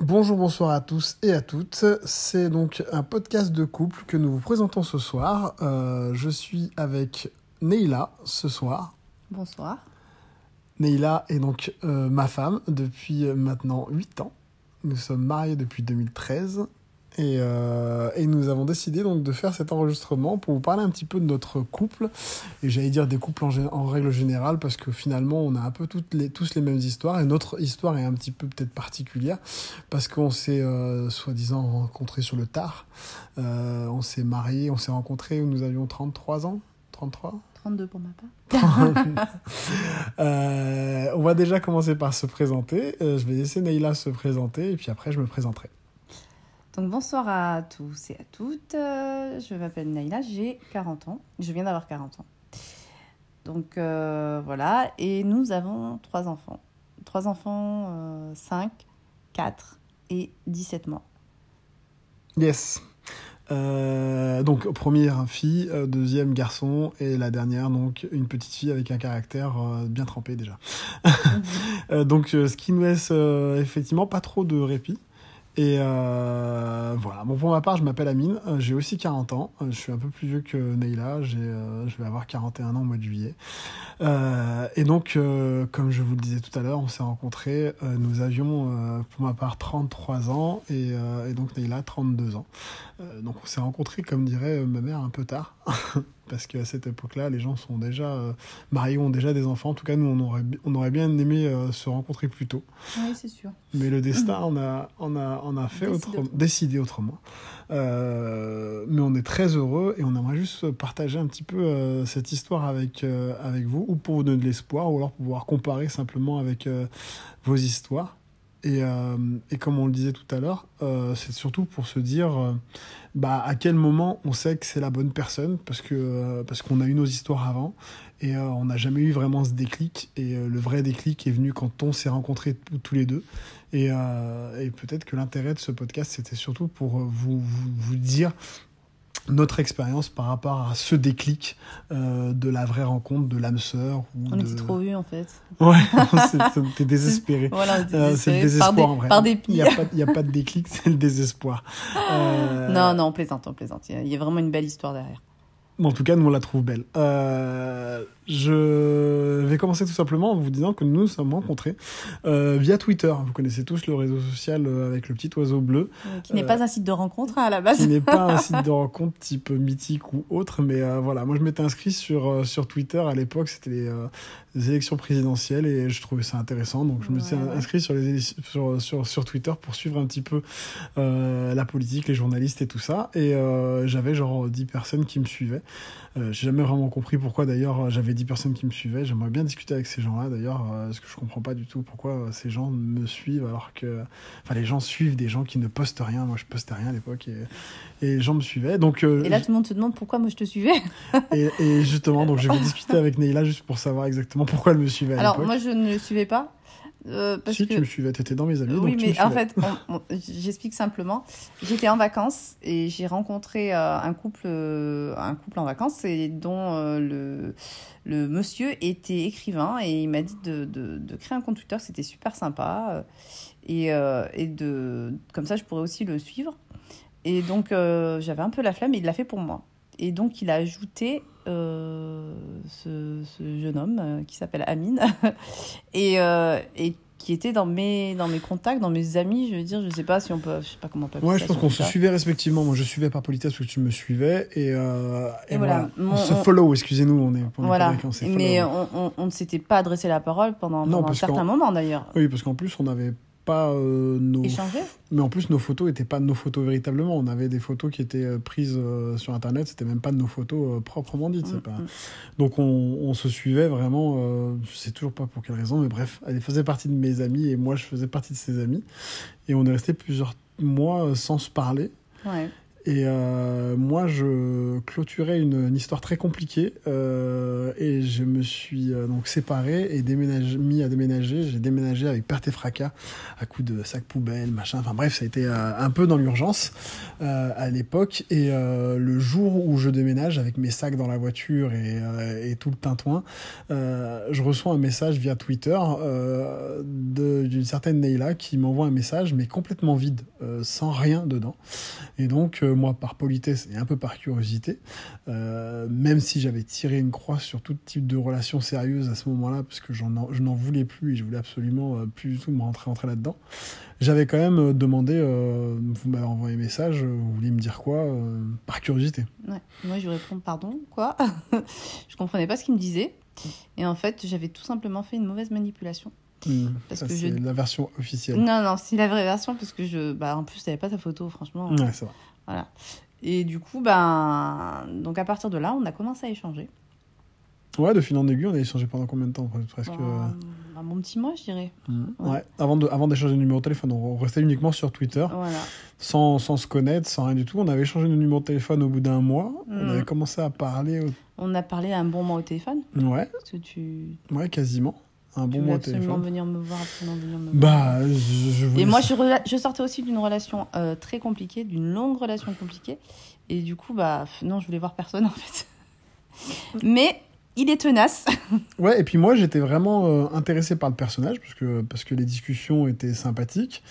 Bonjour, bonsoir à tous et à toutes. C'est donc un podcast de couple que nous vous présentons ce soir. Euh, je suis avec Neila ce soir. Bonsoir. Neila est donc euh, ma femme depuis maintenant 8 ans. Nous sommes mariés depuis 2013 et, euh, et, nous avons décidé donc de faire cet enregistrement pour vous parler un petit peu de notre couple. Et j'allais dire des couples en, en, règle générale parce que finalement on a un peu toutes les, tous les mêmes histoires. Et notre histoire est un petit peu peut-être particulière parce qu'on s'est euh, soi-disant rencontrés sur le tard. Euh, on s'est mariés, on s'est rencontrés où nous avions 33 ans. 33 32 pour ma part. euh, on va déjà commencer par se présenter. Euh, je vais laisser Neila se présenter et puis après je me présenterai. Donc bonsoir à tous et à toutes. Euh, je m'appelle Naïla, j'ai 40 ans. Je viens d'avoir 40 ans. Donc euh, voilà, et nous avons trois enfants. Trois enfants, euh, 5, 4 et 17 mois. Yes. Euh, donc première fille, euh, deuxième garçon et la dernière donc une petite fille avec un caractère euh, bien trempé déjà. euh, donc ce qui nous laisse effectivement pas trop de répit. Et euh, voilà. Bon, pour ma part, je m'appelle Amine. Euh, j'ai aussi 40 ans. Euh, je suis un peu plus vieux que Neila. Euh, je vais avoir 41 ans au mois de juillet. Euh, et donc, comme je vous le disais tout à l'heure, on s'est rencontrés. nous avions, pour ma part, 33 ans et, et donc Neila, 32 ans. donc, on s'est rencontrés, comme dirait ma mère, un peu tard. parce qu'à cette époque-là, les gens sont déjà euh, mariés, ont déjà des enfants. En tout cas, nous, on aurait, on aurait bien aimé euh, se rencontrer plus tôt. Oui, c'est sûr. Mais le destin, on a, on a, on a fait Décidé autre, décidé autrement. Euh, mais on est très heureux et on aimerait juste partager un petit peu cette histoire avec, avec vous, ou pour vous donner de l'espoir, ou alors pour pouvoir comparer simplement avec vos histoires. Et, euh, et, comme on le disait tout à l'heure, euh, c'est surtout pour se dire euh, bah, à quel moment on sait que c'est la bonne personne, parce que parce qu'on a eu nos histoires avant, et on n'a jamais eu vraiment ce déclic. Et le vrai déclic est venu quand on s'est rencontrés tous les deux. Et, et peut-être que l'intérêt de ce podcast, c'était surtout pour vous, vous, vous dire notre expérience par rapport à ce déclic euh, de la vraie rencontre de l'âme sœur. on de... était trop vus en fait. Ouais, t'es désespéré. voilà, euh, c'est le désespoir par des, en vrai. Par dépit. Il n'y a, a, pas de déclic, c'est le désespoir. Euh... Non, non, on plaisante, on plaisante. Il y a vraiment une belle histoire derrière. En tout cas, nous, on la trouve belle. Euh, je vais commencer tout simplement en vous disant que nous nous sommes rencontrés euh, via Twitter. Vous connaissez tous le réseau social avec le petit oiseau bleu. Euh, qui n'est pas un site de rencontre hein, à la base. Qui n'est pas un site de rencontre type mythique ou autre. Mais euh, voilà, moi, je m'étais inscrit sur, sur Twitter à l'époque. C'était les, les, élections présidentielles et je trouvais ça intéressant. Donc, je me suis ouais. inscrit sur, les, sur, sur, sur Twitter pour suivre un petit peu la politique, les journalistes et tout ça. Et j'avais genre 10 personnes qui me suivaient. Euh, j'ai jamais vraiment compris pourquoi d'ailleurs j'avais 10 personnes qui me suivaient. J'aimerais bien discuter avec ces gens-là d'ailleurs, euh, parce que je comprends pas du tout pourquoi euh, ces gens me suivent alors que. Enfin, les gens suivent des gens qui ne postent rien. Moi, je postais rien à l'époque et, et les gens me suivaient. Donc, euh, et là, tout le monde te demande pourquoi moi je te suivais. et, et, justement, donc je vais discuter avec Neila juste pour savoir exactement pourquoi elle me suivait à Alors, moi, je ne le suivais pas. Euh, parce si que... tu me suivais, tu étais dans mes amis. Oui, donc mais tu me en fait, j'explique simplement. J'étais en vacances et j'ai rencontré euh, un couple, euh, un couple en vacances et dont euh, le, le monsieur était écrivain et il m'a dit de, de, de, créer un compte Twitter, c'était super sympa et, et de comme ça je pourrais aussi le suivre. Et donc j'avais un peu la flamme et il l'a fait pour moi. Et donc il a ajouté euh, ce, ce, jeune homme euh, qui s'appelle Amine et, euh, et, qui était dans mes, dans mes contacts, dans mes amis, je veux dire, je sais pas si on peut, je sais pas comment on peut Ouais, je pense qu'on se suivait respectivement. Moi, je suivais par politesse parce que tu me suivais et, et, et voilà. voilà. On, on se follow, excusez-nous, on est. On voilà. Est on mais on, on, on ne s'était pas adressé la parole pendant, non, pendant un certain moment d'ailleurs. Oui, parce qu'en plus, on avait pas euh, nos Échanger mais en plus nos photos n'étaient pas nos photos véritablement. On avait des photos qui étaient euh, prises euh, sur internet. C'était même pas de nos photos euh, proprement dites Mm, pas... donc on, on, se suivait vraiment je sais toujours pas pour quelle raison mais bref elle faisait partie de mes amis et moi je faisais partie de ses amis. Et on est resté plusieurs mois sans se parler. Ouais. Et euh, moi, je clôturais une, histoire très compliquée euh, et je me suis euh, donc séparé et déménagé, mis à déménager. J'ai déménagé avec perte et fracas à coup de sac poubelle, machin. Enfin bref, ça a été euh, un peu dans l'urgence à l'époque. Et le jour où je déménage avec mes sacs dans la voiture et, tout le tintouin, je reçois un message via Twitter d'une certaine Neila qui m'envoie un message mais complètement vide, sans rien dedans. Et donc, moi, par politesse et un peu par curiosité, euh, même si j'avais tiré une croix sur tout type de relation sérieuse à ce moment-là, parce que j'en en- je n'en voulais plus et je voulais absolument euh, plus du tout me rentrer, là-dedans, j'avais quand même euh, demandé, vous m'avez envoyé un message, vous vouliez me dire quoi, par curiosité. Moi, je réponds pardon, quoi? Je comprenais pas ce qu'il me disait. Et en fait, j'avais tout simplement fait une mauvaise manipulation. Hmm, Parce ça, que c'est je- la version officielle. Non, non, c'est la vraie version parce que je. Bah, en plus, t'avais pas ta photo, franchement. Ouais, c'est vrai. Voilà. Et du coup, ben. Donc, à partir de là, on a commencé à échanger. Ouais, de fil en aiguille, on a échangé pendant combien de temps Presque. Ben, un bon petit mois, je dirais. Hmm, ouais. ouais. Avant de- avant d'échanger de numéro de téléphone, on restait uniquement sur Twitter. Voilà. sans, sans se connaître, sans rien du tout. On avait échangé nos numéros de téléphone au bout d'un mois. On Mm. avait commencé à parler. au- On a parlé un bon mois au téléphone. Ouais, Parce que tu. ouais, quasiment. Un tu bon voulais mois au absolument téléphone. venir me voir, absolument venir me voir. Bah, je, Et moi, je, sortais aussi d'une relation euh, très compliquée, d'une longue relation compliquée. Et du coup, bah, non, je voulais voir personne, en fait. Mais il est tenace. Ouais, et puis moi, j'étais vraiment euh, intéressé par le personnage, parce que, parce que les discussions étaient sympathiques.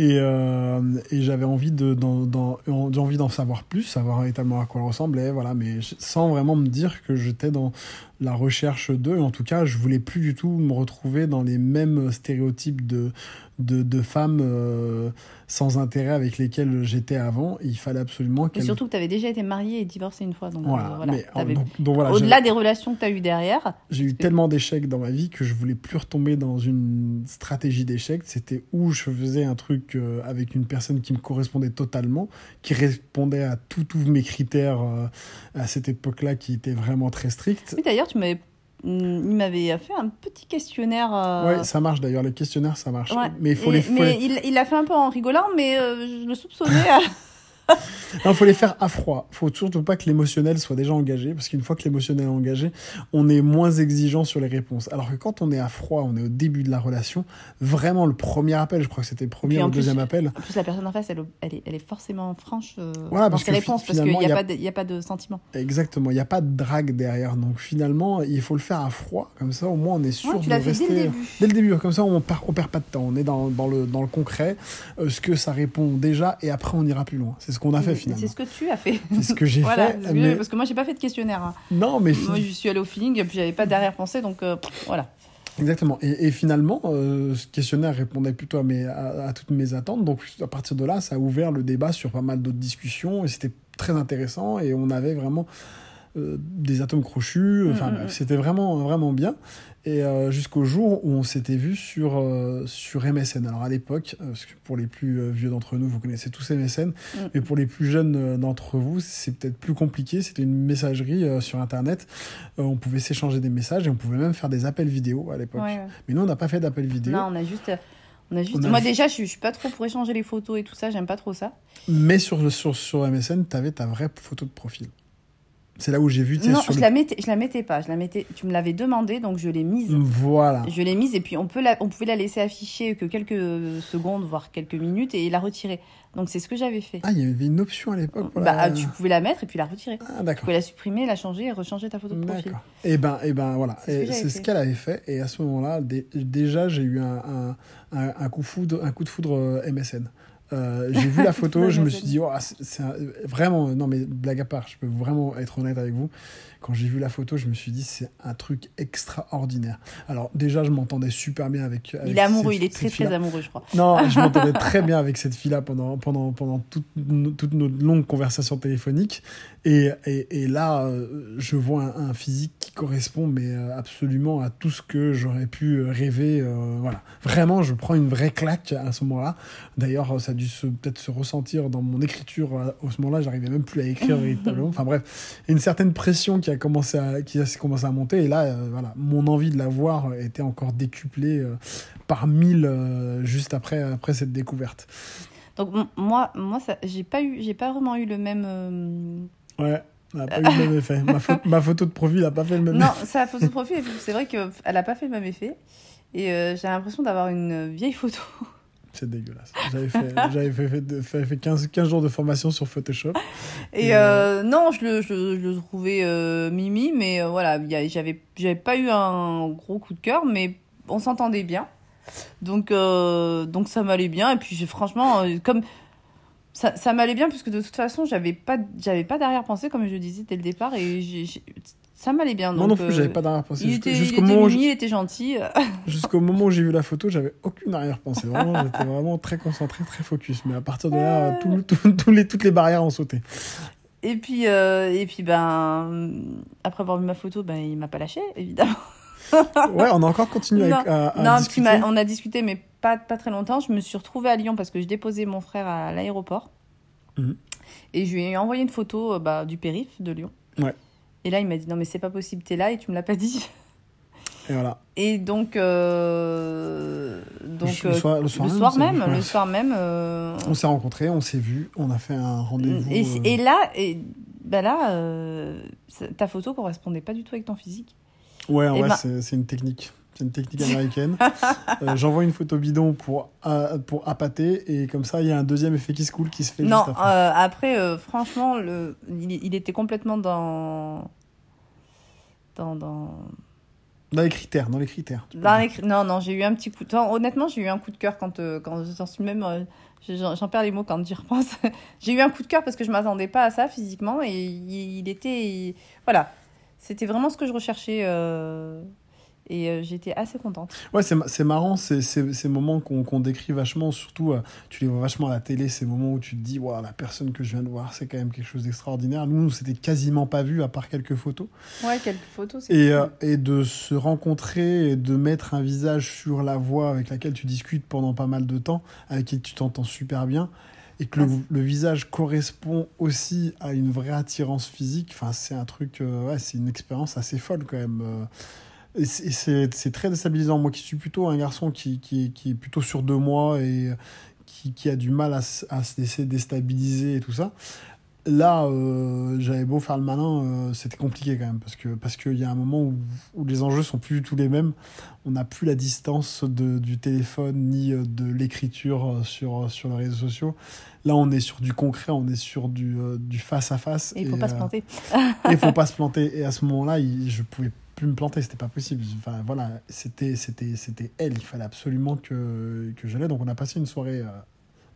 Et, euh, et j'avais envie de, d'en, d'en- savoir plus, savoir véritablement à quoi elle ressemblait, voilà, mais sans vraiment me dire que j'étais dans la recherche d'eux. En tout cas, je voulais plus du tout me retrouver dans les mêmes stéréotypes de, de, de femmes euh, sans intérêt avec lesquelles j'étais avant. Il fallait absolument qu'elles... surtout que tu avais déjà été mariée et divorcée une fois. Donc, euh, Voilà, Au-delà des relations que tu as eues derrière, j'ai eu tellement d'échecs dans ma vie que je voulais plus retomber dans une stratégie d'échec. C'était où je faisais un truc euh, avec une personne qui me correspondait totalement, qui répondait à tous tous mes critères euh, à cette époque-là qui étaient vraiment très stricts. oui, d'ailleurs, tu m'avais. Mm, Il m'avait fait un petit questionnaire. euh, Ouais, ça marche d'ailleurs, les questionnaires ça marche. ouais. Mais il faut Et- les, faut mais les- il, il l'a fait un peu en rigolant, mais euh, je le soupçonnais. à- Non, faut les faire à froid. Faut surtout pas que l'émotionnel soit déjà engagé, parce qu'une fois que l'émotionnel est engagé, on est moins exigeant sur les réponses. Alors que quand on est à froid, on est au début de la relation, vraiment le premier appel, je crois que c'était le premier ou le deuxième appel, En plus, la personne en face, elle, elle, est, elle est forcément franche euh, Voilà, dans ses réponses, parce qu'il n'y il a, a- pas de- il y a pas de sentiment. exactement, il n'y a pas de drague derrière. Donc finalement, il faut le faire à froid, comme ça au moins on est sûr Ouais, tu de rester... dès le début. Dès le début, comme ça on perd, on perd pas de temps, on est dans, dans, le, dans le concret, euh, ce que ça répond déjà, et après on ira plus loin. C'est ce qu'on a fait Mais finalement. C'est ce que tu as fait. C'est ce que j'ai voilà, fait. parce que, mais- parce que moi, j'ai pas fait de questionnaire. hein. Non, mais Moi, je suis allée au feeling, et puis j'avais pas d'arrière-pensée, donc euh, voilà. Exactement. Et, et finalement, euh, ce questionnaire répondait plutôt à, mes, à, à toutes mes attentes. Donc, à partir de là, ça a ouvert le débat sur pas mal d'autres discussions. Et c'était très intéressant. Et on avait vraiment des atomes crochus. Enfin, Mm, mm, mm. c'était vraiment, vraiment bien. Et euh, jusqu'au jour où on s'était vu sur, euh, sur MSN. Alors, à l'époque, euh, parce que pour les plus euh, vieux d'entre nous, vous connaissez tous MSN. Mm. Mais pour les plus jeunes euh, d'entre vous, c'est peut-être plus compliqué. C'était une messagerie euh, sur Internet. Euh, on pouvait s'échanger des messages et on pouvait même faire des appels vidéo à l'époque. Ouais, ouais. Mais nous, on n'a pas fait d'appel vidéo. Non, on a juste. On a juste... On a Moi, déjà, je je suis pas trop pour échanger les photos et tout ça, j'aime pas trop ça. Mais sur, sur, sur MSN, tu avais ta vraie photo de profil. C'est là où j'ai vu, tu Non, sur je le... la mettais, je la mettais pas. Je la mettais. Tu me l'avais demandé, donc je l'ai mise. Voilà. Je l'ai mise et puis on peut la, on pouvait la laisser afficher que quelques secondes, voire quelques minutes et la retirer. Donc c'est ce que j'avais fait. Ah, il y avait une option à l'époque. bah, la- tu pouvais la mettre et puis la retirer. Ah, Tu d'accord. pouvais la supprimer, la changer et rechanger ta photo de profil. D'accord. Et ben, et ben voilà. C'est ce qu'elle avait fait. Et à ce moment-là, dé- déjà, j'ai eu un, un, un, un coup, foudre, un coup de foudre euh, MSN. Euh, j'ai vu la photo, je me suis dit, oh, un- vraiment, non mais blague à part, je peux vraiment être honnête avec vous. Quand j'ai vu la photo, je me suis dit, c'est un truc extraordinaire. Alors déjà, je m'entendais super bien avec. avec Il est amoureux, cette- il est très très amoureux, je crois. Non, je m'entendais très bien avec cette fille-là pendant, pendant, pendant toute, toute notre longue conversation téléphonique. Et, et, et là, euh, je vois un, un physique qui correspond mais euh, absolument à tout ce que j'aurais pu rêver. euh, voilà. Vraiment, je prends une vraie claque à ce moment-là. D'ailleurs, ça dû peut-être se ressentir dans mon écriture. À, à ce moment-là, j'arrivais même plus à écrire véritablement. Enfin bref, une certaine pression qui a commencé à, qui a commencé à monter. Et là, euh, voilà, mon envie de la voir était encore décuplée euh, par mille euh, juste après, après cette découverte. Donc moi, moi, j'ai pas eu, pas vraiment eu le même. euh, Ouais, elle n'a pas eu le même effet. Ma, pho- ma photo de profil n'a pas fait le même Non, sa photo de profil, c'est vrai qu'elle a pas fait le même effet. Et euh, j'ai l'impression d'avoir une vieille photo. C'est dégueulasse. J'avais fait, j'avais fait, fait, fait- fait 15, 15 jours de formation sur Photoshop. Et Et, euh, non, je le, je, le- je le trouvais euh, mimi, mais euh, voilà, j'avais, j'avais pas eu un gros coup de cœur, mais on s'entendait bien. Donc, euh, donc ça m'allait bien. Et puis j'ai franchement, euh, comme ça, ça m'allait bien, puisque de toute façon, j'avais pas, j'avais pas d'arrière-pensée, comme je le disais dès le départ, et ça m'allait bien. Moi non donc, plus, euh, j'avais pas d'arrière-pensée. Jusqu'au moment, où il était gentil. jusqu'au moment où j'ai vu la photo, j'avais aucune arrière-pensée. Vraiment, j'étais vraiment très concentré, très focus. Mais à partir de là, tout- les, toutes les barrières ont sauté. Et puis, euh, et puis ben, après avoir vu ma photo, ben, il m'a pas lâché, évidemment. Ouais, on a encore continué à, Non, à- à non, discuter. on a discuté, mais pas, pas très longtemps. Je me suis retrouvée à Lyon parce que je déposais mon frère à l'aéroport. Mhm. Et je lui ai envoyé une photo euh, bah, du périph' de Lyon. Ouais. Et là, il m'a dit Non, mais c'est pas possible, t'es là et tu me l'as pas dit. Et voilà. Et donc, euh, donc Le euh, soir- le le soir soir, même, le soir même, euh, On s'est rencontrés, on s'est vus, on a fait un rendez-vous. et, euh, et là, et, bah là euh, ta photo correspondait pas du tout avec ton physique. Ouais, ouais, ben- c'est c'est une technique. C'est une technique américaine. Euh, J'envoie une photo bidon pour, euh, pour appâter et comme ça, il y a un deuxième effet qui se coule qui se fait Non, juste après. euh, après, euh, franchement, le, il, il était complètement dans. Dans. dans... Dans les critères, dans les critères. dans les cri- Non, non, j'ai eu un petit coup de. Honnêtement, j'ai eu un coup de cœur quand, euh, quand j'en suis même. euh, j'en j'en perds les mots quand j'y repense. j'ai eu un coup de cœur parce que je m'attendais pas à ça physiquement et il, il était. il- Voilà. C'était vraiment ce que je recherchais. euh, Et euh, j'étais assez contente. Ouais, c'est ma- c'est marrant, c'est c'est- ces moments qu'on qu'on décrit vachement, surtout, euh, tu les vois vachement à la télé, ces moments où tu te dis, waouh, la personne que je viens de voir, c'est quand même quelque chose d'extraordinaire. Nous, on s'était quasiment pas vu à part quelques photos. Ouais, quelques photos. c'est Et, cool. euh, et de se rencontrer et de mettre un visage sur la voix avec laquelle tu discutes pendant pas mal de temps, avec qui tu t'entends super bien, et que le, visage correspond aussi à une vraie attirance physique, enfin, c'est un truc, euh, ouais, c'est une expérience assez folle quand même. euh. Et c'est- très déstabilisant. Moi qui suis plutôt un garçon qui, qui, qui est plutôt sûr de moi et qui, qui a du mal à, à se laisser déstabiliser et tout ça. Là, euh, j'avais beau faire le malin, euh, c'était compliqué quand même parce que parce qu'il y a un moment où, où les enjeux sont plus du tout les mêmes. On n'a plus la distance de, du téléphone ni euh, de l'écriture euh, sur sur les réseaux sociaux. Là, on est sur du concret, on est sur du euh, du face à face. Et il faut pas se euh, planter. et il faut pas se planter. Et à ce moment-là, je pouvais plus me planter, c'était pas possible. Enfin voilà, c'était c'était c'était elle. Il fallait absolument que que j'allais. Donc on a passé une soirée euh,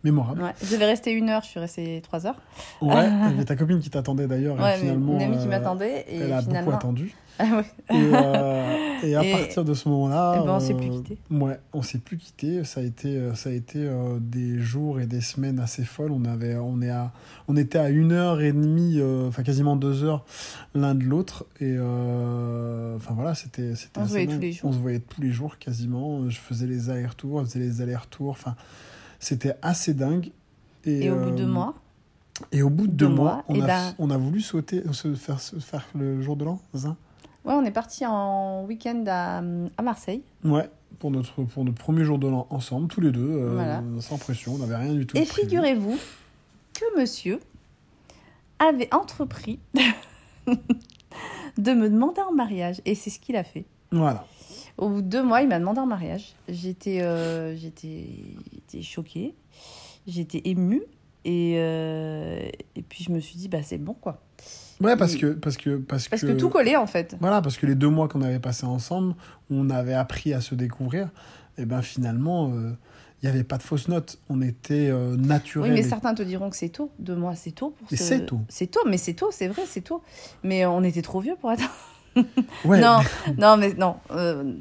mémorable. Ouais. Je devais rester une heure, je suis restée trois heures. Ouais. Il y avait ta copine qui t'attendait d'ailleurs. et Ouais, mais finalement, une amie qui euh, m'attendait et Elle a finalement. beaucoup attendu. Ah ouais. Et, euh, et à Et- partir de ce moment-là, Eh ben, on s'est plus euh, quitté. Ouais, on s'est plus quitté. Ça a été, euh, ça a été euh, des jours et des semaines assez folles. On avait, on est à, on était à une heure et demie, enfin quasiment deux heures l'un de l'autre. Et enfin voilà, c'était, c'était. On se voyait tous les jours. On se voyait tous les jours quasiment. Je faisais les allers-retours, elle faisait les allers-retours. Enfin, c'était assez dingue. Et au bout de deux mois, Et au bout de deux deux mois, mois, on, eh a, ben- on a voulu sauter, se faire, se faire le jour de l'an, c'est ça? Ouais, on est parti en week-end à, à Marseille. Ouais, pour notre, pour notre premier jour de l'an ensemble, tous les deux, euh, Voilà. sans pression, on n'avait rien du tout. Et figurez-vous que monsieur avait entrepris de me demander en mariage. Et c'est ce qu'il a fait. Voilà. Au bout de deux mois, il m'a demandé en mariage. J'étais euh, choquée, j'étais émue. Et, euh, et puis je me suis dit, bah c'est bon quoi. Ouais, parce Et- que, parce que, parce Parce que, que tout collait en fait. Voilà, parce que les deux mois qu'on avait passés ensemble, on avait appris à se découvrir. Et ben finalement, euh, il n'y avait pas de fausses notes. On était euh, Oui, naturel. mais et- certains te diront que c'est tôt. Deux mois, c'est tôt pour c'est tôt. C'est tôt, mais c'est tôt, c'est vrai, c'est tôt. Mais on était trop vieux pour attendre. Ouais, Non, non, mais non. euh,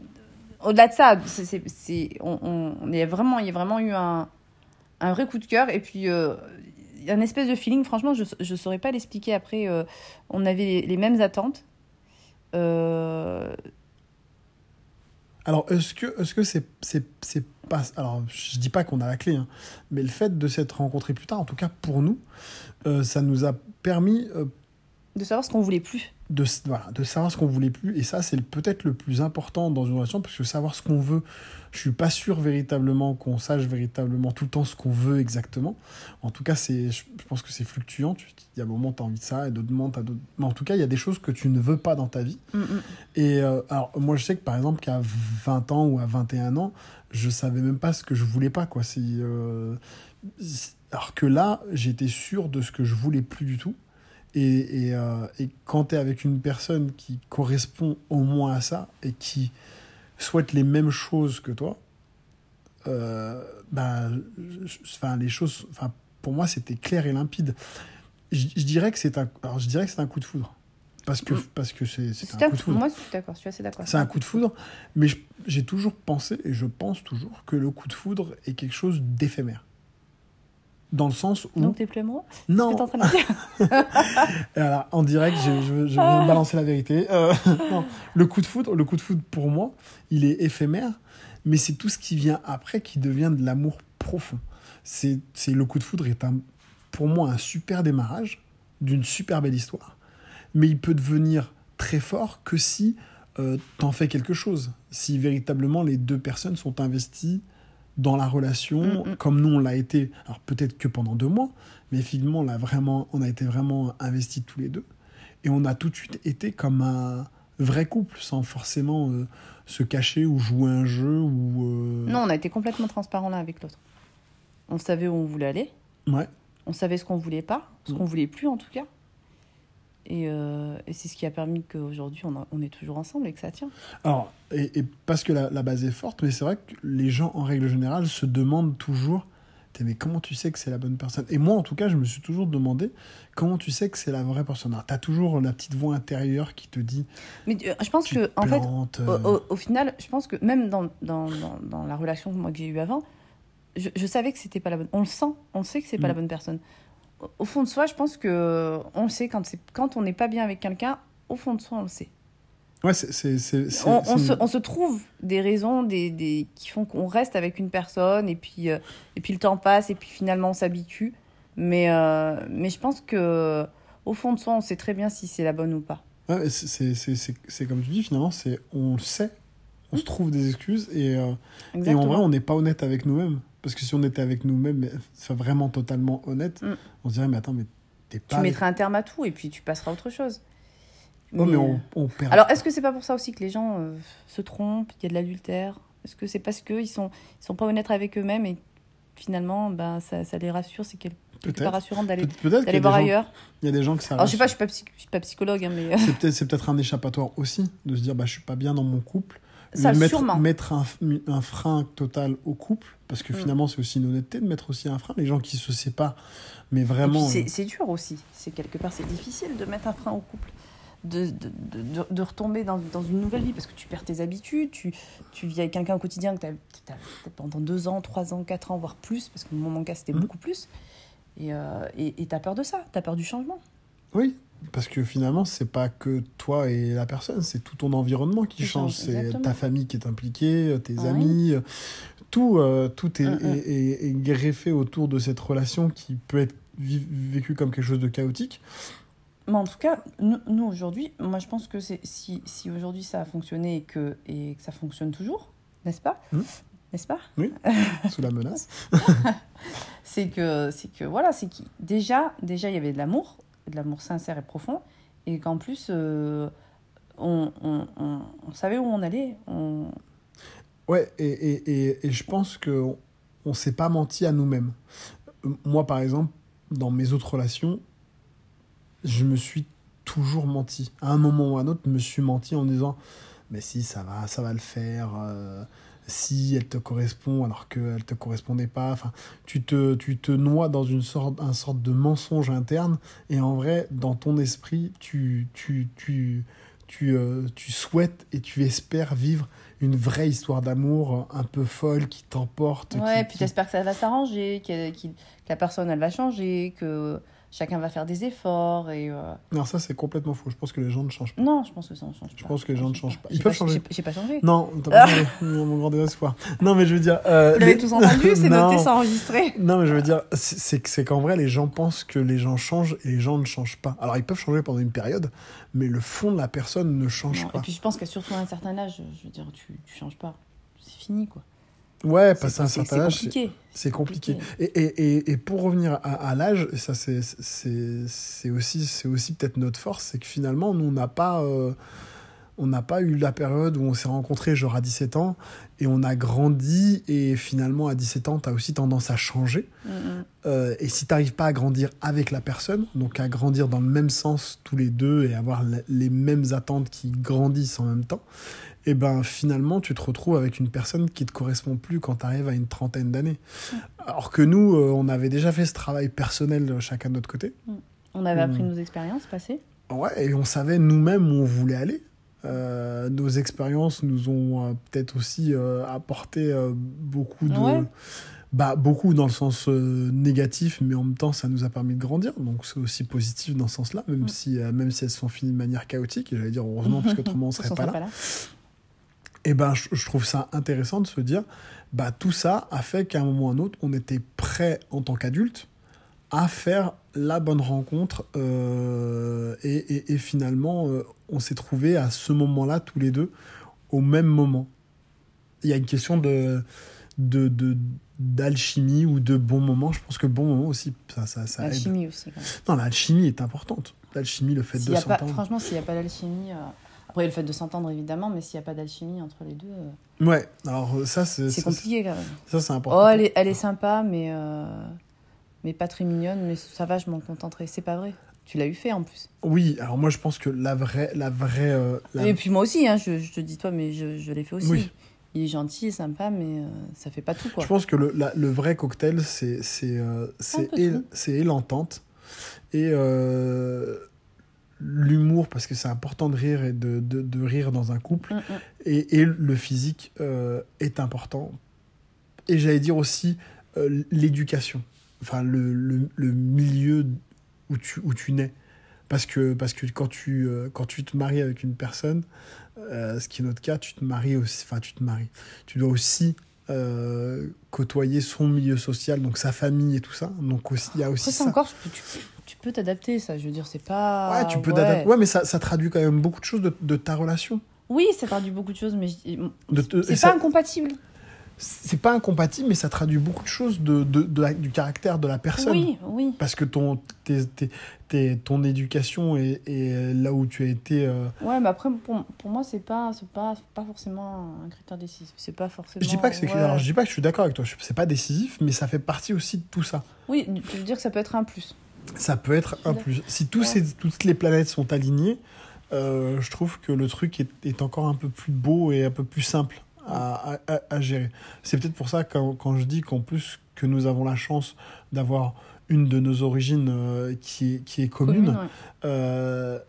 Au-delà de ça, c'est, on, on- on- il y a vraiment, il y a vraiment eu un, un vrai coup de cœur. Et puis, euh, un espèce de feeling. Franchement, je ne saurais pas l'expliquer. Après, euh, on avait les, mêmes attentes. Euh, Alors, est-ce que est-ce que c'est c'est pas alors je dis pas qu'on a la clé hein, mais le fait de s'être rencontrés plus tard en tout cas pour nous euh, ça nous a permis De savoir ce qu'on voulait plus. De, voilà, de savoir ce qu'on voulait plus. Et ça, c'est peut-être le plus important dans une relation, parce que savoir ce qu'on veut, je suis pas sûr véritablement qu'on sache véritablement tout le temps ce qu'on veut exactement. En tout cas, c'est, je pense que c'est fluctuant. Il y a des moments, tu as envie de ça, et d'autres moments, tu d'autres. Mais en tout cas, il y a des choses que tu ne veux pas dans ta vie. Mm, mm. Et euh, alors, moi, je sais que par exemple, qu'à 20 ans ou à 21 ans, je savais même pas ce que je voulais pas, quoi. C'est. euh, alors que là, j'étais sûr de ce que je voulais plus du tout. Et, et, euh, et quand tu es avec une personne qui correspond au moins à ça et qui souhaite les mêmes choses que toi, euh, bah, je- enfin, les choses, enfin, pour moi, c'était clair et limpide. Je, je dirais que c'est un, alors, je dirais que c'est un coup de foudre. Parce que, Mm. parce que c'est c'est C'est un un- coup de foudre. Moi, je suis d'accord, je suis assez d'accord. C'est un coup de foudre, mais je- j'ai toujours pensé, et je pense toujours, que le coup de foudre est quelque chose d'éphémère. Dans le sens où... Donc, t'es plus amoureux? Non, que en train de dire alors, en direct, je, je, je de balancer la vérité. Euh, non, le coup de foudre, le coup de foudre pour moi, il est éphémère, mais c'est tout ce qui vient après qui devient de l'amour profond. C'est le coup de foudre est un, pour moi un super démarrage d'une super belle histoire, mais il peut devenir très fort que si euh, t'en fais quelque chose, si véritablement les deux personnes sont investies dans la relation, Mm, mm. comme nous on l'a été, alors peut-être que pendant deux mois, mais finalement on, l'a vraiment, on a été vraiment investis tous les deux, et on a tout de suite été comme un vrai couple, sans forcément euh, se cacher ou jouer un jeu ou... euh, Non, on a été complètement transparent l'un avec l'autre. On savait où on voulait aller, Ouais, on savait ce qu'on voulait pas, ce Mm. qu'on voulait plus en tout cas. Et, euh, et c'est ce qui a permis qu'aujourd'hui on, on est toujours ensemble et que ça tient. Alors, et, et parce que la, la base est forte, mais c'est vrai que les gens, en règle générale, se demandent toujours Mais comment tu sais que c'est la bonne personne? Et moi, en tout cas, je me suis toujours demandé comment tu sais que c'est la vraie personne? Alors, t'as toujours la petite voix intérieure qui te dit Mais euh, je pense Tu que, en fait, plantes, euh, au- au final, je pense que même dans, dans, dans, dans la relation moi, que j'ai eue avant, je, je savais que c'était pas la bonne. On le sent, on sait que c'est pas Mm. la bonne personne. Au, fond de soi, je pense que on le sait quand, c'est- quand on n'est pas bien avec quelqu'un, au fond de soi, on le sait. Ouais, c'est. c'est- c'est- On, se, on se trouve des raisons des, des, qui font qu'on reste avec une personne et puis, euh, et puis le temps passe et puis finalement on s'habitue. Mais, euh, mais je pense que au fond de soi, on sait très bien si c'est la bonne ou pas. Ouais, c'est- c'est c'est- c'est- c'est comme tu dis, finalement, c'est on le sait, on se trouve des excuses et, euh, et en vrai, on n'est pas honnête avec nous-mêmes. Parce que si on était avec nous-mêmes, enfin, vraiment totalement honnête, Mm. on se dirait, mais attends, mais t'es tu pas. avec- mettras un terme à tout et puis tu passeras à autre chose. Ouais, mais Mais, on, on perd. Alors, est-ce que c'est pas pour ça aussi que les gens euh, se trompent, il y a de l'adultère? Est-ce que c'est parce qu'ils sont, ils sont pas honnêtes avec eux-mêmes et finalement, ben, ça, ça les rassure C'est quelque quelque part rassurant d'aller Peut- qu'il voir gens- ailleurs? il y a des gens que ça Alors, je sais pas, je suis pas, psy- je suis pas psychologue, hein, mais euh, C'est peut-être peut-être un échappatoire aussi, de se dire, bah, je suis pas bien dans mon couple. Ça, mettre, sûrement. mettre un, un frein total au couple, parce que Mm. finalement, c'est aussi une honnêteté de mettre aussi un frein. Les gens qui se séparent, mais vraiment. c'est euh, c'est dur aussi. C'est quelque part, c'est difficile de mettre un frein au couple. De, de, de, de- retomber dans, dans une nouvelle vie parce que tu perds tes habitudes, tu, tu vis avec quelqu'un au quotidien que tu as, pendant deux ans, trois ans, quatre ans, voire plus, parce que mon cas c'était Mhm. beaucoup plus. Et euh, et tu as peur de ça, tu as peur du changement. Oui, parce que finalement, c'est pas que toi et la personne, c'est tout ton environnement qui change. C'est ta famille qui est impliquée, tes Ah oui. amis, tout, euh, tout est, Mm, mm. est- est- est greffé autour de cette relation qui peut être vécue comme quelque chose de chaotique. Mais en tout cas, nous, nous, aujourd'hui, moi je pense que si, si aujourd'hui ça a fonctionné et que, et que ça fonctionne toujours, n'est-ce pas? Mhm. N'est-ce pas? Sous la menace. c'est que c'est que voilà c'est qui déjà déjà il y avait de l'amour de l'amour sincère et profond et qu'en plus euh, on, on, on, savait où on allait. Ouais, et, et, et, et je pense qu'on on s'est pas menti à nous-mêmes. Moi, par exemple, dans mes autres relations, je me suis toujours menti. À un moment ou à un autre, je me suis menti en disant Mais si, ça va, ça va le faire. euh, si elle te correspond alors qu'elle te correspondait pas. Enfin, tu te, tu te noies dans une sorte, un sorte de mensonge interne. Et en vrai, dans ton esprit, tu, tu, tu, tu, euh, tu souhaites et tu espères vivre une vraie histoire d'amour un peu folle qui t'emporte. ouais qui- puis qui- t'espères que ça va s'arranger que, que la personne elle va changer que chacun va faire des efforts et. euh, Non, ça c'est complètement faux. Je pense que les gens ne changent pas. Non, je pense que ça ne change pas. Je pense que les gens ne changent pas. Ils peuvent pas- changer. j'ai- pas changé. Non, t'as pas changé. mon grand désespoir. Non, mais je veux dire. euh, Vous l'avez les- tous entendu, c'est noté, c'est enregistré. Non, mais je veux dire, c'est c'est que- c'est qu'en vrai, les gens pensent que les gens changent et les gens ne changent pas. Alors, ils peuvent changer pendant une période, mais le fond de la personne ne change Non, Et pas. puis je pense qu'à surtout à un certain âge, je veux dire, tu, tu changes pas. C'est fini, quoi. Ouais, passer un certain âge, c'est- compliqué. c'est compliqué. Et, et, et, et pour revenir à, à l'âge, ça c'est aussi c'est aussi peut-être notre force, c'est que finalement nous on n'a pas euh, on n'a pas eu la période où on s'est rencontrés genre à 17 ans et on a grandi et finalement à 17 ans tu as aussi tendance à changer. Mm, mm. Euh, et si tu n'arrives pas à grandir avec la personne, donc à grandir dans le même sens tous les deux et avoir les mêmes attentes qui grandissent en même temps, et ben finalement tu te retrouves avec une personne qui te correspond plus quand tu arrives à une trentaine d'années. Alors que nous, euh, on avait déjà fait ce travail personnel euh, chacun de notre côté. On avait appris Mm. nos expériences passées. Ouais, et on savait nous-mêmes où on voulait aller. Euh, nos expériences nous ont euh, peut-être aussi apporté beaucoup de... Ouais. Bah, beaucoup dans le sens euh, négatif, mais en même temps, ça nous a permis de grandir. Donc, c'est aussi positif dans ce sens-là, même, Mm. si, euh, même si elles sont finies de manière chaotique. Et j'allais dire heureusement, parce qu'autrement, on serait On pas serait là. Et ben, je, je trouve ça intéressant de se dire, bah, tout ça a fait qu'à un moment ou à un autre, on était prêt en tant qu'adulte à faire la bonne rencontre. euh, et, et- et finalement, euh, on s'est trouvé à ce moment-là, tous les deux, au même moment. Il y a une question de de de- d'alchimie ou de bon moment. Je pense que bon moment aussi, ça, ça, ça aide. L'alchimie aussi. quand même. Non, l'alchimie est importante. L'alchimie, le fait S'il de s'entendre. franchement, s'il n'y a pas d'alchimie. euh, Après, le fait de s'entendre, évidemment, mais s'il n'y a pas d'alchimie entre les deux, euh, Ouais, alors euh, ça, c'est c'est compliqué quand même. Ça, c'est important. Oh, elle est, elle est sympa, mais, euh, mais pas très mignonne, mais ça va, je m'en contenterai. C'est pas vrai. Tu l'as eu fait en plus. Oui, alors moi, je pense que la vraie. La vraie euh, la- Et puis moi aussi, hein, je, je te dis toi, mais je, je l'ai fait aussi. Oui. Il est gentil et sympa, mais euh, ça fait pas tout, quoi. Je pense que le, la- le vrai cocktail, c'est c'est l'entente et l'humour, parce que c'est important de rire et de, de, de rire dans un couple. Mm, mm. Et, et le physique euh, est important. Et j'allais dire aussi euh, l'éducation, enfin le, le, le milieu où tu, où tu nais. Parce que, parce que quand, tu, euh, quand tu te maries avec une personne, ce qui est notre cas, tu te maries aussi, enfin tu te maries, tu dois aussi côtoyer son milieu social, donc sa famille et tout ça. Donc aussi, il y a aussi Après, ça ça. encore, tu tu, peux t'adapter, ça. Je veux dire, c'est pas. Ouais, tu peux ouais. t'adapter. Ouais, mais ça, ça traduit quand même beaucoup de choses de, de ta relation. Oui, ça traduit beaucoup de choses, mais je- te- c'est ça- pas incompatible. c'est pas incompatible, mais ça traduit beaucoup de choses de, de, de la- du caractère de la personne. Oui, oui. Parce que ton, tes- ton éducation et, et là où tu as été. euh, Ouais, mais après, pour, pour moi, c'est pas, pas, pas forcément un critère décisif. C'est pas forcément. Je dis pas que c'est ouais. alors, je dis pas que je suis d'accord avec toi. je- C'est pas décisif, mais ça fait partie aussi de tout ça. Oui, tu veux dire que ça peut être un plus. Ça peut être un plus. Si tous ces, toutes les planètes sont alignées, euh, je trouve que le truc est, est encore un peu plus beau et un peu plus simple à, à- à- à gérer. C'est peut-être pour ça quand, quand je dis qu'en plus que nous avons la chance d'avoir une de nos origines euh, qui, est, qui est commune, Commune, ouais. euh,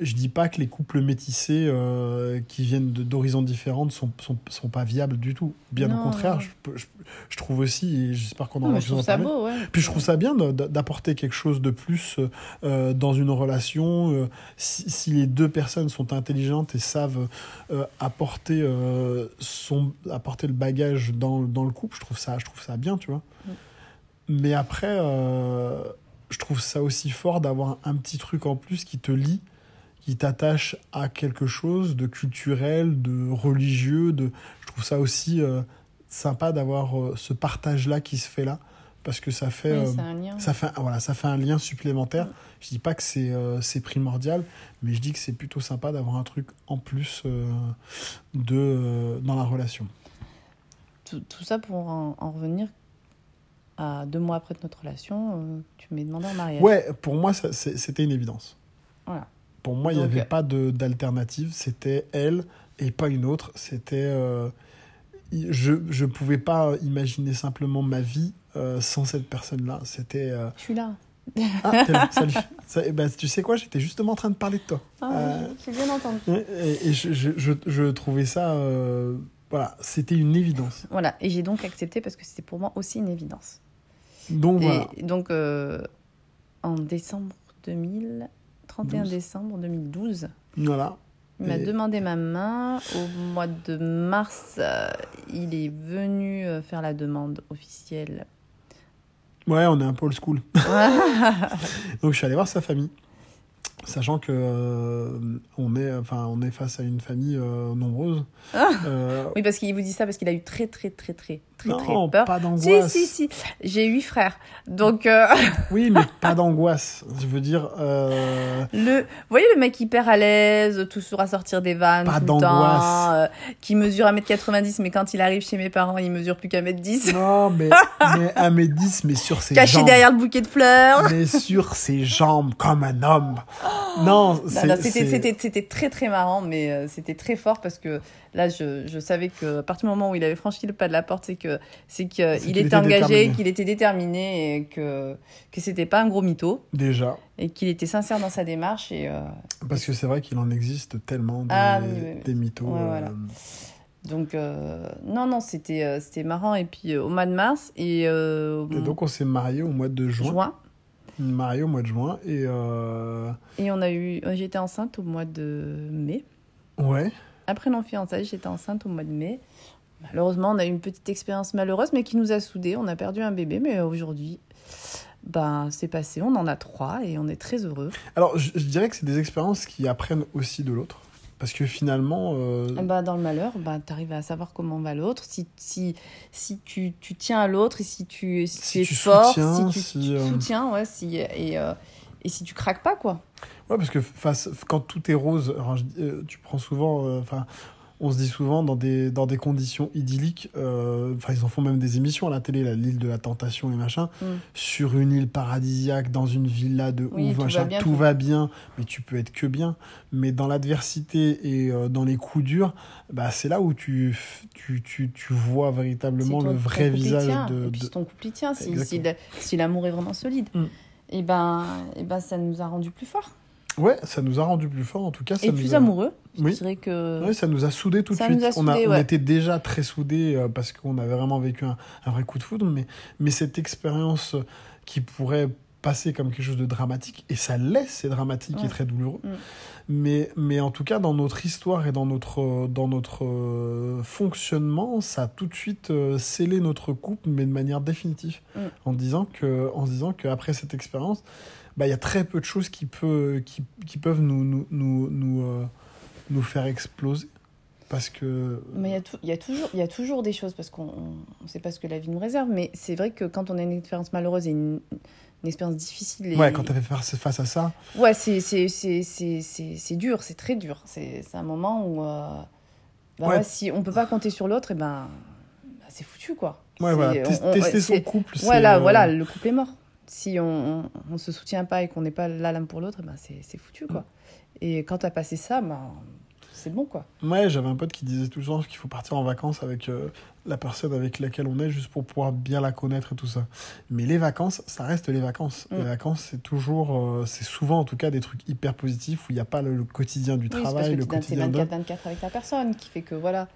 je dis pas que les couples métissés euh, qui viennent d'horizons différentes sont, sont, sont pas viables du tout. Bien Non, au contraire, je, peux- je, je trouve aussi, et j'espère qu'on aura mais je trouve ça parler, beau, ouais. puis je trouve ça bien d'apporter quelque chose de plus euh, dans une relation. euh, si, si les deux personnes sont intelligentes et savent apporter, son, apporter le bagage dans, dans le couple, je trouve ça, je trouve ça bien, tu vois. Mm. Mais après, je trouve ça aussi fort d'avoir un petit truc en plus qui te lie, qui t'attache à quelque chose de culturel, de religieux. De... Je trouve ça aussi euh, sympa d'avoir euh, ce partage-là qui se fait là, parce que ça fait... Oui, euh, c'est un lien. ça fait, voilà, ça fait un lien supplémentaire. Mm. Je dis pas que c'est c'est primordial, mais je dis que c'est plutôt sympa d'avoir un truc en plus de, dans la relation. Tout, tout ça pour en, en revenir à deux mois après notre relation, tu m'es demandé en mariage. Ouais, pour moi, c'était une évidence. Voilà. Pour moi, il n'y avait euh, pas de- d'alternative. C'était elle et pas une autre. C'était. euh, je ne pouvais pas imaginer simplement ma vie euh, sans cette personne-là. C'était. euh, Je suis là. Ah, t'es là, salut. Ça- eh ben, tu sais quoi, j'étais justement en train de parler de toi. Ah, Euh, J'ai bien entendu. Et, et je, je, je, je trouvais ça. euh, voilà, c'était une évidence. Voilà, et j'ai donc accepté parce que c'était pour moi aussi une évidence. Donc voilà. Et donc, euh, en décembre 2000, 31 12. décembre 2012. Voilà. Il m'a Et- demandé ma main. Au mois de mars, euh, il est venu euh, faire la demande officielle. Ouais, on est un peu old school. Donc je suis allé voir sa famille, sachant que euh, on est, enfin, on est face à une famille euh, nombreuse. Ah. Oui, parce qu'il vous dit ça parce qu'il a eu très, très, très, très, très, très peur. pas Si, d'angoisse. si, si. J'ai huit frères. Donc, euh, Oui, mais pas d'angoisse. Je veux dire, euh, le, vous voyez le mec hyper à l'aise, toujours à sortir des vannes Pas tout le temps, d'angoisse. euh, qui mesure 1m90, mais quand il arrive chez mes parents, il mesure plus qu'à 1m10. non, mais, mais à mes 10, mais sur ses Caché jambes. derrière le bouquet de fleurs. Mais sur ses jambes, comme un homme. Non, Non, c'était très très marrant, mais euh, c'était très fort parce que là, je, je savais que à partir du moment où il avait franchi le pas de la porte, c'est que c'est qu'il C'est qu'il était était engagé, qu'il était déterminé et que que c'était pas un gros mytho Déjà. et qu'il était sincère dans sa démarche et euh, Parce que c'est vrai qu'il en existe tellement des, Ah, des mythos. Ouais, euh, voilà. donc euh, non non c'était c'était marrant et puis au mois de mars et, donc, on s'est marié au mois de juin. juin Marié au mois de juin. Et et on a eu j'étais enceinte au mois de mai. ouais. Après non fiançailles, j'étais enceinte au mois de mai. Malheureusement, on a eu une petite expérience malheureuse, mais qui nous a soudés. On a perdu un bébé, mais aujourd'hui, ben, c'est passé. On en a trois et on est très heureux. Alors, je, je dirais que c'est des expériences qui apprennent aussi de l'autre. Parce que finalement, euh, ben, dans le malheur, ben, tu arrives à savoir comment va l'autre. Si, si, si tu, tu tiens à l'autre et si tu, si Si tu es tu fort, soutiens, si tu, tu euh, soutiens, ouais, si, et, euh, et si tu craques pas, quoi. ouais, parce que face, quand tout est rose, alors je dis- euh, tu prends souvent, enfin, on se dit souvent dans des, dans des conditions idylliques, euh, enfin, ils en font même des émissions à la télé, l'île de la tentation et machin, Mm. sur une île paradisiaque, dans une villa de Oui, ouf, tout va bien, tout tout- va bien, mais tu peux être que bien. Mais dans l'adversité et euh, dans les coups durs, bah, c'est là où tu, tu, tu, tu vois véritablement le vrai visage tient, de, Et puis de- si ton couple y tient, si, si, l'amour est vraiment solide, Mm. et ben, et ben ça nous a rendu plus forts. Ouais, ça nous a rendu plus forts, en tout cas. Ça Et nous plus a... amoureux. Oui. Je dirais que. Ouais, ça nous a soudés tout de suite. nous a on, a, soudés, on ouais. était déjà très soudés euh, parce qu'on avait vraiment vécu un, un vrai coup de foudre, mais, mais cette expérience qui pourrait passer comme quelque chose de dramatique, et ça l'est, c'est dramatique et Ouais. très douloureux, Mm. mais, mais en tout cas, dans notre histoire et dans notre, dans notre euh, fonctionnement, ça a tout de suite euh, scellé notre couple, mais de manière définitive, Mm. en disant que, en se disant qu'après cette expérience, bah, il y a très peu de choses qui, peut, qui, qui peuvent nous, nous, nous, nous, euh, nous faire exploser. Parce que. Mais il y, y, y a toujours des choses parce qu'on ne sait pas ce que la vie nous réserve. Mais c'est vrai que quand on a une expérience malheureuse et une, une expérience difficile. Et... Ouais, quand tu fait face, face à ça. Ouais, c'est dur, c'est très dur. C'est un moment où. euh, bah Ouais. ouais, si on peut pas compter sur l'autre, et ben. bah, c'est foutu, quoi. Ouais, voilà. tes- on- on- tester son couple, c'est. Ouais, là, euh, voilà, le couple est mort. Si on, on, on se soutient pas et qu'on n'est pas là l'un pour l'autre, eh ben c'est foutu, quoi. Et quand t'as passé ça, ben, c'est bon, quoi. Ouais, j'avais un pote qui disait tout le temps qu'il faut partir en vacances avec euh, la personne avec laquelle on est juste pour pouvoir bien la connaître et tout ça. Mais les vacances, ça reste les vacances. Mm. Les vacances, c'est toujours, euh, c'est souvent en tout cas des trucs hyper positifs où il n'y a pas le, le quotidien du Oui, c'est parce travail, que le tu- quotidien de. 24-24 avec la personne qui fait que, voilà.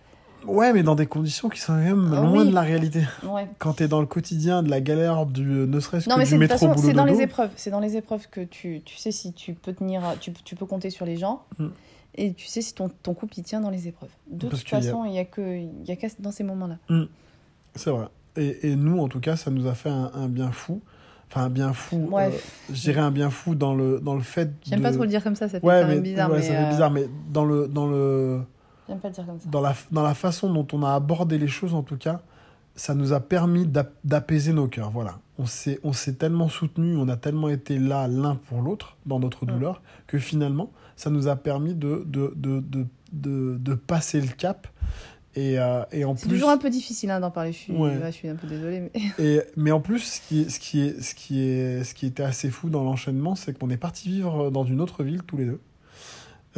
Ouais, mais dans des conditions qui sont quand même Ah loin oui. de la réalité. Ouais. Quand t'es dans le quotidien de la galère, du, ne serait-ce que mais du métro façon, boulot c'est dans les épreuves. C'est dans les épreuves que tu, tu sais si tu peux tenir, tu, tu peux compter sur les gens. Mm. Et tu sais si ton, ton couple y tient dans les épreuves. De Parce toute façon, il y a que, il y a qu'à dans ces moments-là. C'est vrai. Et, et nous, en tout cas, ça nous a fait un, un bien fou. Enfin, un bien fou. Ouais. euh, je dirais un bien fou dans le, dans le fait J'aime de... pas trop le dire comme ça, ça fait Ouais, mais, bizarre. ouais, mais, ça fait euh, bizarre, mais dans le, dans le, J'aime pas le dire comme ça. dans la, dans la façon dont on a abordé les choses, en tout cas, ça nous a permis d'ap- d'apaiser nos cœurs. Voilà. On s'est, on s'est tellement soutenus, on a tellement été là l'un pour l'autre dans notre Mm. douleur, que finalement, ça nous a permis de, de, de, de, de, de passer le cap. Et, euh, et en C'est plus, toujours un peu difficile hein, d'en parler. Je suis, Ouais. je suis un peu désolée. Mais... Et, mais en plus, ce qui, ce, qui est, ce, qui est, ce qui était assez fou dans l'enchaînement, c'est qu'on est parti vivre dans une autre ville tous les deux.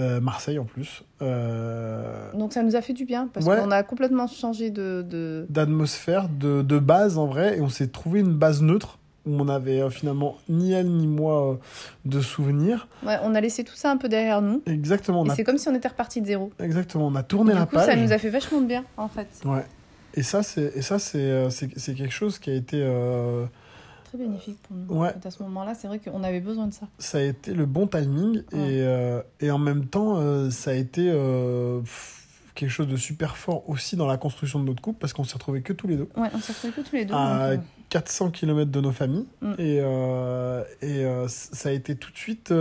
Euh, Marseille en plus. Euh, Donc ça nous a fait du bien parce Ouais. qu'on a complètement changé de. D'atmosphère, de, de base en vrai, et on s'est trouvé une base neutre où on avait euh, finalement ni elle ni moi euh, de souvenirs. Ouais, on a laissé tout ça un peu derrière nous. Exactement, Et a, c'est comme si on était reparti de zéro. exactement, on a tourné du la coup, page. ça nous a fait vachement de bien, en fait. Ouais. Et ça, c'est, et ça, c'est, c'est, c'est quelque chose qui a été, très bénéfique pour nous. Ouais. À ce moment-là, c'est vrai qu'on avait besoin de ça. Ça a été le bon timing Ouais. et, euh, et en même temps, euh, ça a été euh, quelque chose de super fort aussi dans la construction de notre couple parce qu'on s'est retrouvés que tous les deux. Ouais, on s'est retrouvés que tous les deux. Ah, donc, euh, 400 km de nos familles Mm. et, et ça a été tout de suite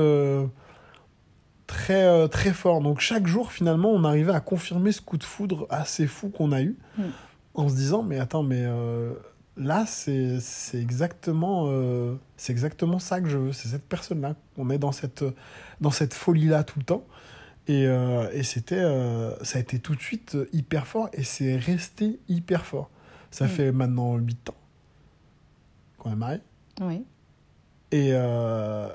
très, très fort. Donc chaque jour, finalement, on arrivait à confirmer ce coup de foudre assez fou qu'on a eu Mm. en se disant, mais attends, mais euh, là, c'est c'est exactement, euh, c'est exactement ça que je veux, c'est cette personne-là. On est dans cette, dans cette folie-là tout le temps. Et, euh, et c'était, euh, ça a été tout de suite hyper fort et c'est resté hyper fort. Ça Mm. fait maintenant 8 ans qu'on est mariés. oui, Et euh,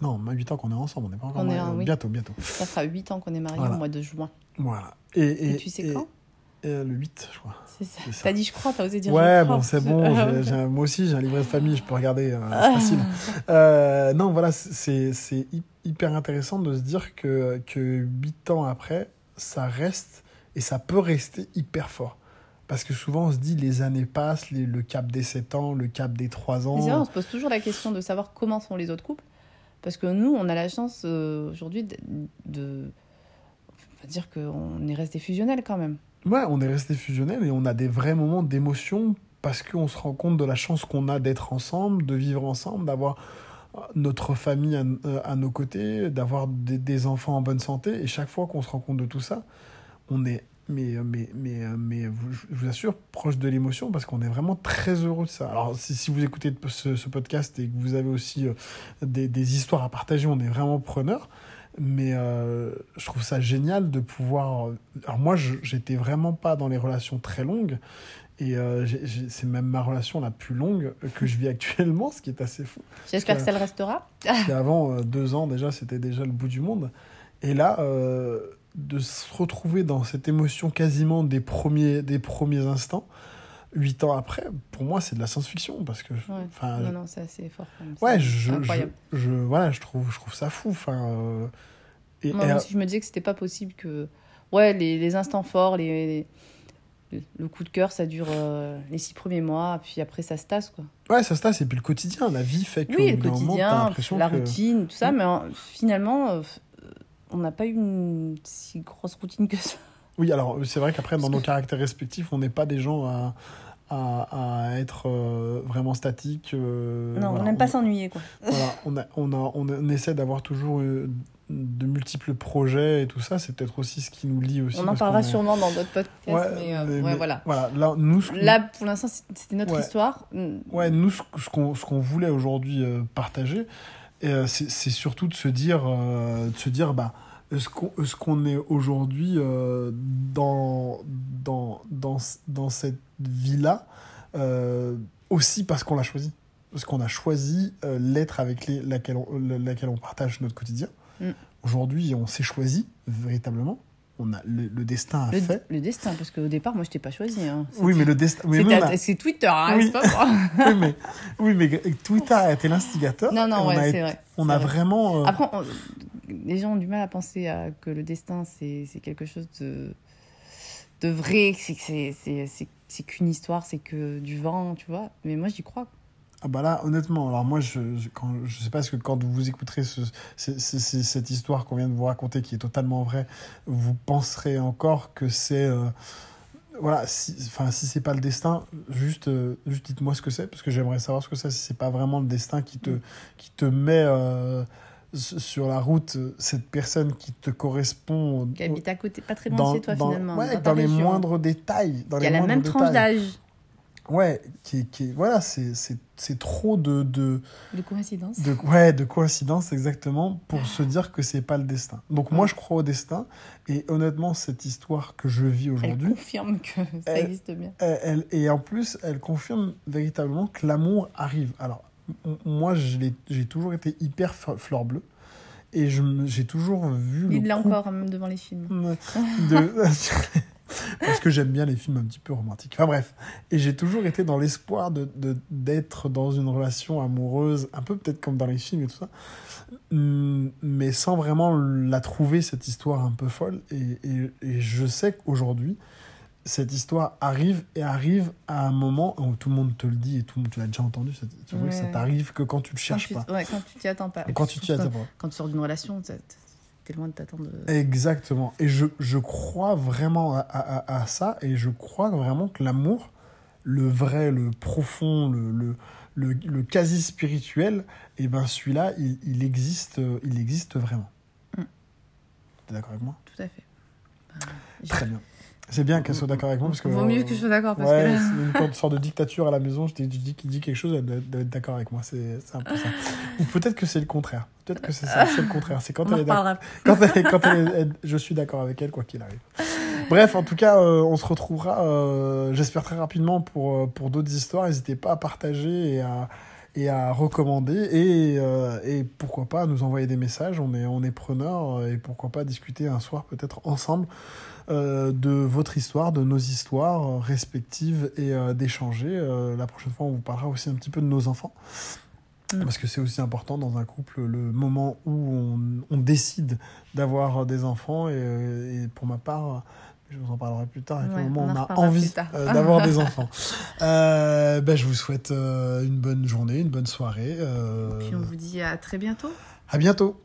non, 8 ans qu'on est ensemble, on n'est pas encore On est mariés. en- oui. Bientôt, bientôt. ça fera 8 ans qu'on est mariés Voilà. au mois de juin. Voilà. Et, Et, tu sais quand? Euh, Le 8, je crois. C'est ça. c'est. T'as dit je crois, t'as osé dire Ouais, je crois. bon, c'est bon. j'ai- moi aussi, j'ai un livret de famille, je peux regarder. euh, Ah. c'est facile. Euh, non, voilà, c'est c'est hy- hyper intéressant de se dire que, que 8 ans après, ça reste et ça peut rester hyper fort. Parce que souvent, on se dit les années passent, les- le cap des 7 ans, le cap des 3 Mais c'est vrai, ans. on se pose toujours la question de savoir comment sont les autres couples. Parce que nous, on a la chance euh, aujourd'hui de, de- On va dire qu'on est resté fusionnel quand même. Ouais, on est resté fusionnel et on a des vrais moments d'émotion parce qu'on se rend compte de la chance qu'on a d'être ensemble, de vivre ensemble, d'avoir euh, notre famille à, euh, à nos côtés, d'avoir des, des enfants en bonne santé. Et chaque fois qu'on se rend compte de tout ça, on est, mais, mais, mais, mais vous- je vous assure, proche de l'émotion parce qu'on est vraiment très heureux de ça. Alors, si, si vous écoutez ce, ce podcast et que vous avez aussi euh, des, des histoires à partager, on est vraiment preneur. Mais euh, je trouve ça génial de pouvoir. Alors, moi, j'étais vraiment pas dans les relations très longues. Et euh, c'est même ma relation la plus longue que je vis actuellement, ce qui est assez fou. J'espère que- que ça le restera. Parce qu'avant, euh, deux ans déjà, c'était déjà le bout du monde. Et là, euh, de se retrouver dans cette émotion quasiment des premiers, des premiers instants, huit ans après, pour moi, c'est de la science-fiction. Parce que, Ouais. Non, non, c'est assez fort. ouais, je, je, incroyable. je- voilà, je trouve, je trouve ça fou. Enfin, euh, et, Moi et- aussi, je me disais que c'était pas possible que. Ouais, les, les instants forts, les, les- le- coup de cœur, ça dure euh, les six premiers mois, puis après ça se tasse, quoi. ouais, ça se passe. Et puis le quotidien, la vie fait que Oui, le moment, quotidien, la que- routine, tout ça, Mm. mais finalement, euh, on n'a pas eu une si grosse routine que ça. Oui, alors c'est vrai qu'après, dans nos caractères respectifs, on n'est pas des gens à, à, à être euh, vraiment statiques. euh, non, voilà, on n'aime pas s'ennuyer, quoi. voilà, on, a, on, a, on, essaie d'avoir toujours euh, de multiples projets et tout ça. C'est peut-être aussi ce qui nous lie aussi. On en parlera sûrement dans d'autres podcasts, Ouais, mais, euh, mais- ouais, mais voilà. Voilà, là, nous, Là, pour l'instant, c'était notre Ouais. histoire. Mm. Ouais, nous, ce, ce qu'on voulait aujourd'hui partager, c'est surtout de se dire, de se dire bah, est-ce qu'on est, qu'on est aujourd'hui euh, dans, dans, dans, dans cette vie-là euh, aussi parce qu'on l'a choisi Parce qu'on a choisi euh, l'être avec les, laquelle, on, le- laquelle on partage notre quotidien. Mm. Aujourd'hui, on s'est choisi, véritablement. On a, le, le destin a Le, fait. le destin, parce qu'au départ, moi, je t'ai pas choisi. Hein. Oui, mais le destin. a- C'est Twitter, hein, Oui. c'est pas moi. oui, mais, oui, mais Twitter a été l'instigateur. Non, non, on ouais, c'est vrai. On a vrai. vraiment. Après, on- les gens ont du mal à penser à, que le destin, c'est quelque chose de, de vrai, c'est- qu'une histoire, c'est que du vent, tu vois. Mais moi, j'y crois. Ah bah là, honnêtement, alors moi, je, je, quand, je sais pas ce que quand vous écouterez ce, c'est- c'est- c'est- cette histoire qu'on vient de vous raconter, qui est totalement vraie, vous penserez encore que c'est. euh, voilà, si, enfin, si c'est pas le destin, juste, euh, juste dites-moi ce que c'est, parce que j'aimerais savoir ce que c'est, si c'est pas vraiment le destin qui te, qui te met euh, sur la route euh, cette personne qui te correspond. Qui habite à côté, pas très loin de chez toi, dans, finalement. ouais, dans dans les région. moindres détails. Dans Qui a la même tranche d'âge. Ouais, qui, qui, voilà, c'est, c'est, c'est trop de, de, De coïncidence. de, ouais, de coïncidence exactement pour se dire que c'est pas le destin. Donc moi, je crois au destin et honnêtement, cette histoire que je vis Elle aujourd'hui, confirme que ça Elle- existe bien. elle, elle- et en plus, elle confirme véritablement que l'amour arrive. Alors moi, j'ai toujours été hyper fleur bleue et j'ai toujours vu Il l'a encore, même devant les films. de... Parce que j'aime bien les films un petit peu romantiques. Enfin bref. Et j'ai toujours été dans l'espoir de, de- d'être dans une relation amoureuse, un peu peut-être comme dans les films et tout ça, Hum, mais sans vraiment la trouver, cette histoire un peu folle. Et, et, et je sais qu'aujourd'hui, cette histoire arrive et arrive à un moment où tout le monde te le dit et tout le monde, tu l'as déjà entendu, ça, tu vois, Ouais. ça t'arrive que quand tu le cherches tu, pas. Ouais, quand tu t'y attends pas. Et Quand tu t'y attends pas. quand tu sors d'une relation, t'es loin de t'attendre. Exactement. Et je, je crois vraiment à, à- à ça et je crois vraiment que l'amour, le vrai, le profond, le, le, le, le quasi spirituel, et ben celui-là, il, il existe, il existe vraiment. Mm. T'es d'accord avec moi? Tout à fait. Ben, j'ai- Très bien. C'est bien qu'elle soit d'accord avec moi parce que. Vaut mieux que je sois d'accord parce ouais, que là. c'est une sorte de dictature à la maison. Je dis, je dis qu'il dit quelque chose, elle doit, doit être d'accord avec moi. C'est c'est un peu ça. Ou peut-être que c'est le contraire. Peut-être que c'est ça, c'est le contraire. C'est quand On elle est. Quand elle, quand elle elle- je suis d'accord avec elle, quoi qu'il arrive. Bref, en tout cas, euh, on se retrouvera, euh, j'espère très rapidement pour, euh, pour d'autres histoires. N'hésitez pas à partager et à, et à recommander et, euh, et pourquoi pas nous envoyer des messages. On est, on est preneurs euh, et pourquoi pas discuter un soir peut-être ensemble euh, de votre histoire, de nos histoires euh, respectives et euh, d'échanger. La prochaine fois, on vous parlera aussi un petit peu de nos enfants. Mm. Parce que c'est aussi important dans un couple, le moment où on, on décide d'avoir des enfants. Et, et pour ma part, je vous en parlerai plus tard, Ouais, le moment où on on a envie d'avoir des enfants. Euh, ben, je vous souhaite une bonne journée, une bonne soirée. euh, Puis on vous dit à très bientôt. À bientôt